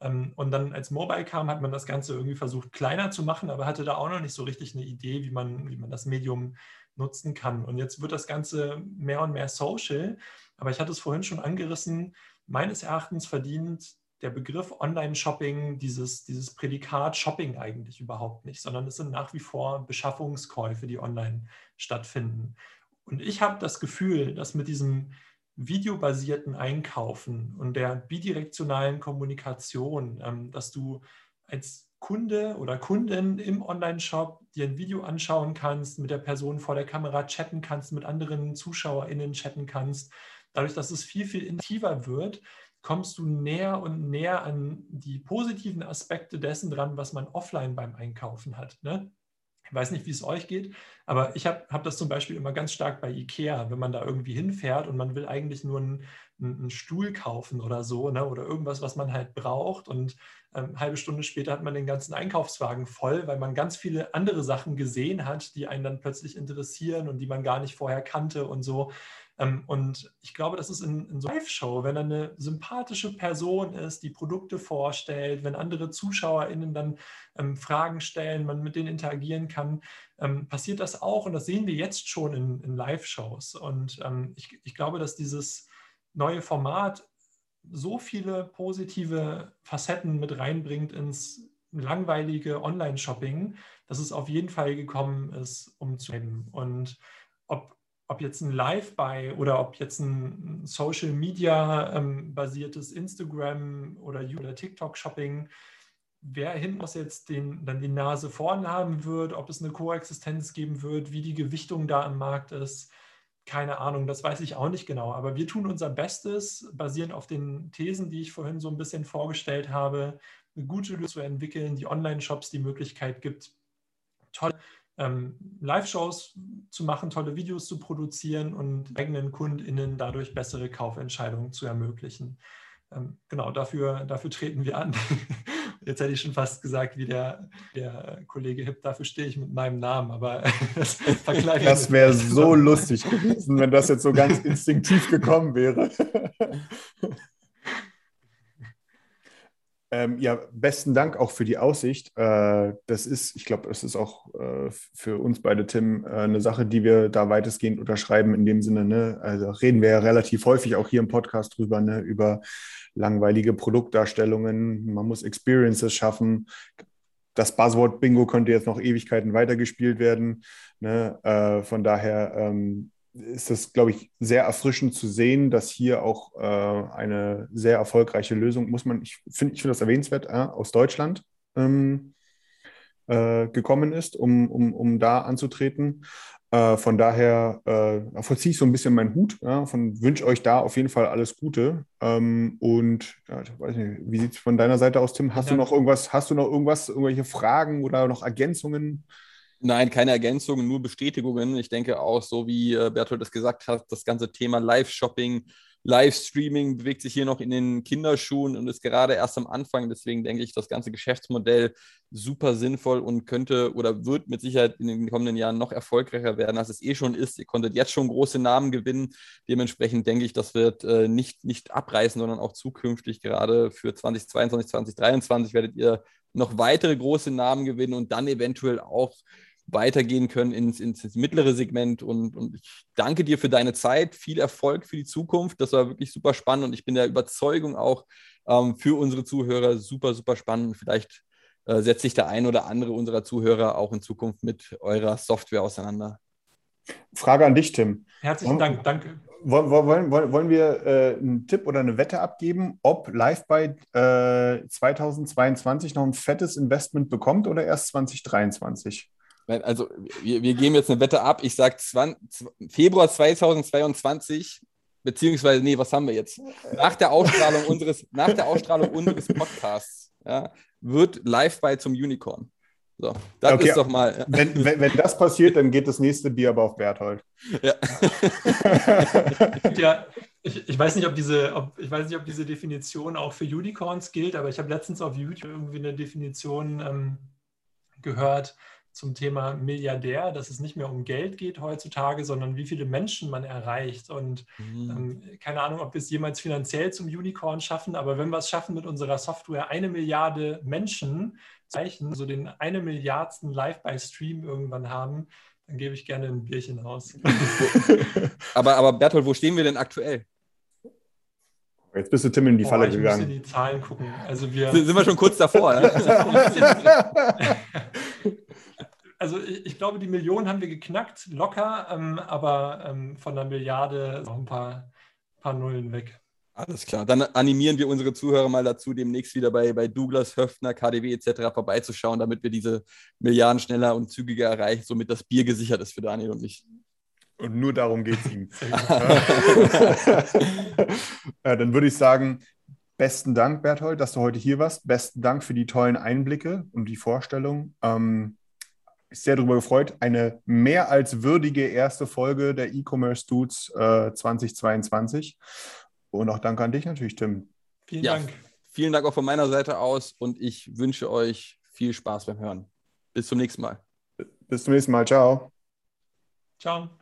Ähm, Und dann als Mobile kam, hat man das Ganze irgendwie versucht kleiner zu machen, aber hatte da auch noch nicht so richtig eine Idee, wie man, wie man das Medium nutzen kann. Und jetzt wird das Ganze mehr und mehr social. Aber ich hatte es vorhin schon angerissen, meines Erachtens verdient der Begriff Online-Shopping dieses, dieses Prädikat Shopping eigentlich überhaupt nicht, sondern es sind nach wie vor Beschaffungskäufe, die online stattfinden. Und ich habe das Gefühl, dass mit diesem videobasierten Einkaufen und der bidirektionalen Kommunikation, ähm, dass du als Kunde oder Kundin im Online-Shop dir ein Video anschauen kannst, mit der Person vor der Kamera chatten kannst, mit anderen ZuschauerInnen chatten kannst. Dadurch, dass es viel, viel intensiver wird, kommst du näher und näher an die positiven Aspekte dessen dran, was man offline beim Einkaufen hat. Ne? Ich weiß nicht, wie es euch geht, aber ich habe hab das zum Beispiel immer ganz stark bei IKEA, wenn man da irgendwie hinfährt und man will eigentlich nur einen, einen Stuhl kaufen oder so, ne? oder irgendwas, was man halt braucht. Und ähm, halbe Stunde später hat man den ganzen Einkaufswagen voll, weil man ganz viele andere Sachen gesehen hat, die einen dann plötzlich interessieren und die man gar nicht vorher kannte und so. Ähm, und ich glaube, das ist in, in so einer Live-Show, wenn eine sympathische Person ist, die Produkte vorstellt, wenn andere ZuschauerInnen dann ähm, Fragen stellen, man mit denen interagieren kann, ähm, passiert das auch. Und das sehen wir jetzt schon in, in Live-Shows. Und ähm, ich, ich glaube, dass dieses neue Format so viele positive Facetten mit reinbringt ins langweilige Online-Shopping, dass es auf jeden Fall gekommen ist, um zu bleiben. Und ob ob jetzt ein Live-Buy oder ob jetzt ein Social Media ähm, basiertes Instagram oder, oder TikTok-Shopping, wer hinten aus jetzt den, dann die Nase vorn haben wird, ob es eine Koexistenz geben wird, wie die Gewichtung da im Markt ist, keine Ahnung, das weiß ich auch nicht genau. Aber wir tun unser Bestes, basierend auf den Thesen, die ich vorhin so ein bisschen vorgestellt habe, eine gute Lösung zu entwickeln, die Online-Shops die Möglichkeit gibt, tolle ähm, Live-Shows zu machen, tolle Videos zu produzieren und eigenen KundInnen dadurch bessere Kaufentscheidungen zu ermöglichen. Ähm, genau, dafür, dafür treten wir an. Jetzt hätte ich schon fast gesagt, wie der, der Kollege Hipp, dafür stehe ich mit meinem Namen, aber das Das wäre so lustig gewesen, wenn das jetzt so ganz instinktiv gekommen wäre. Ähm, ja, besten Dank auch für die Aussicht. Äh, das ist, ich glaube, das ist auch äh, für uns beide, Tim, äh, eine Sache, die wir da weitestgehend unterschreiben. In dem Sinne, ne? also reden wir ja relativ häufig auch hier im Podcast drüber, ne? über langweilige Produktdarstellungen. Man muss Experiences schaffen. das Buzzword Bingo könnte jetzt noch Ewigkeiten weitergespielt werden. Ne? Äh, von daher ähm, ist es, glaube ich, sehr erfrischend zu sehen, dass hier auch äh, eine sehr erfolgreiche Lösung, muss man, ich finde ich find das erwähnenswert, äh, aus Deutschland ähm, äh, gekommen ist, um, um, um da anzutreten. Äh, von daher äh, vollziehe ich so ein bisschen meinen Hut. Ja, von wünsche euch da auf jeden Fall alles Gute. Ähm, und ja, ich weiß nicht, wie sieht es von deiner Seite aus, Tim? Hast ja. du noch irgendwas, hast du noch irgendwas, irgendwelche Fragen oder noch Ergänzungen? Nein, keine Ergänzungen, nur Bestätigungen. Ich denke auch, so wie äh, Bertolt das gesagt hat, das ganze Thema Live-Shopping, Livestreaming bewegt sich hier noch in den Kinderschuhen und ist gerade erst am Anfang. Deswegen denke ich, das ganze Geschäftsmodell super sinnvoll und könnte oder wird mit Sicherheit in den kommenden Jahren noch erfolgreicher werden, als es eh schon ist. Ihr konntet jetzt schon große Namen gewinnen. Dementsprechend denke ich, das wird äh, nicht, nicht abreißen, sondern auch zukünftig gerade für 2022, 2023 werdet ihr noch weitere große Namen gewinnen und dann eventuell auch weitergehen können ins, ins, ins mittlere Segment. Und, und, ich danke dir für deine Zeit. Viel Erfolg für die Zukunft. Das war wirklich super spannend und ich bin der Überzeugung auch ähm, für unsere Zuhörer super, super spannend. Vielleicht äh, setzt sich der ein oder andere unserer Zuhörer auch in Zukunft mit eurer Software auseinander. Frage an dich, Tim. Herzlichen Dank, danke. Wollen, wollen, wollen wir äh, einen Tipp oder eine Wette abgeben, ob LiveBy äh, 2022 noch ein fettes Investment bekommt oder erst 2023? Also wir, wir geben jetzt eine Wette ab. Ich sage Februar 2022, beziehungsweise, nee, was haben wir jetzt? Nach der Ausstrahlung unseres, nach der Ausstrahlung unseres Podcasts ja, wird live bei zum Unicorn. So, das okay, ist doch mal. Ja. Wenn, wenn, wenn, das passiert, dann geht das nächste Bier aber auf Berthold. Ja. ja ich, ich, weiß nicht, ob diese, ob, ich weiß nicht, ob diese Definition auch für Unicorns gilt, aber ich habe letztens auf YouTube irgendwie eine Definition ähm, gehört, zum Thema Milliardär, dass es nicht mehr um Geld geht heutzutage, sondern wie viele Menschen man erreicht. Und mhm. ähm, keine Ahnung, ob wir es jemals finanziell zum Unicorn schaffen, aber wenn wir es schaffen, mit unserer Software eine Milliarde Menschen zu erreichen, so den eine Milliardsten Live-by-Stream irgendwann haben, dann gebe ich gerne ein Bierchen aus. aber, aber Bertolt, wo stehen wir denn aktuell? Jetzt bist du Tim in die oh, Falle ich gegangen. Ich muss in die Zahlen gucken. Also wir sind wir schon kurz davor? Ne? also ich, ich, glaube, die Million haben wir geknackt, locker, ähm, aber ähm, von der Milliarde noch ein paar, paar Nullen weg. Alles klar. Dann animieren wir unsere Zuhörer mal dazu, demnächst wieder bei, bei Douglas, Höfner, KDW etc. vorbeizuschauen, damit wir diese Milliarden schneller und zügiger erreichen, somit das Bier gesichert ist für Daniel und mich. Und nur darum geht es ihm. ja, dann würde ich sagen, besten Dank, Berthold, dass du heute hier warst. Besten Dank für die tollen Einblicke und die Vorstellung. Ähm, sehr darüber gefreut. Eine mehr als würdige erste Folge der E-Commerce Dudes äh, 2022. Und auch danke an dich natürlich, Tim. Vielen ja, Dank. Vielen Dank auch von meiner Seite aus und ich wünsche euch viel Spaß beim Hören. Bis zum nächsten Mal. Bis zum nächsten Mal. Ciao. Ciao.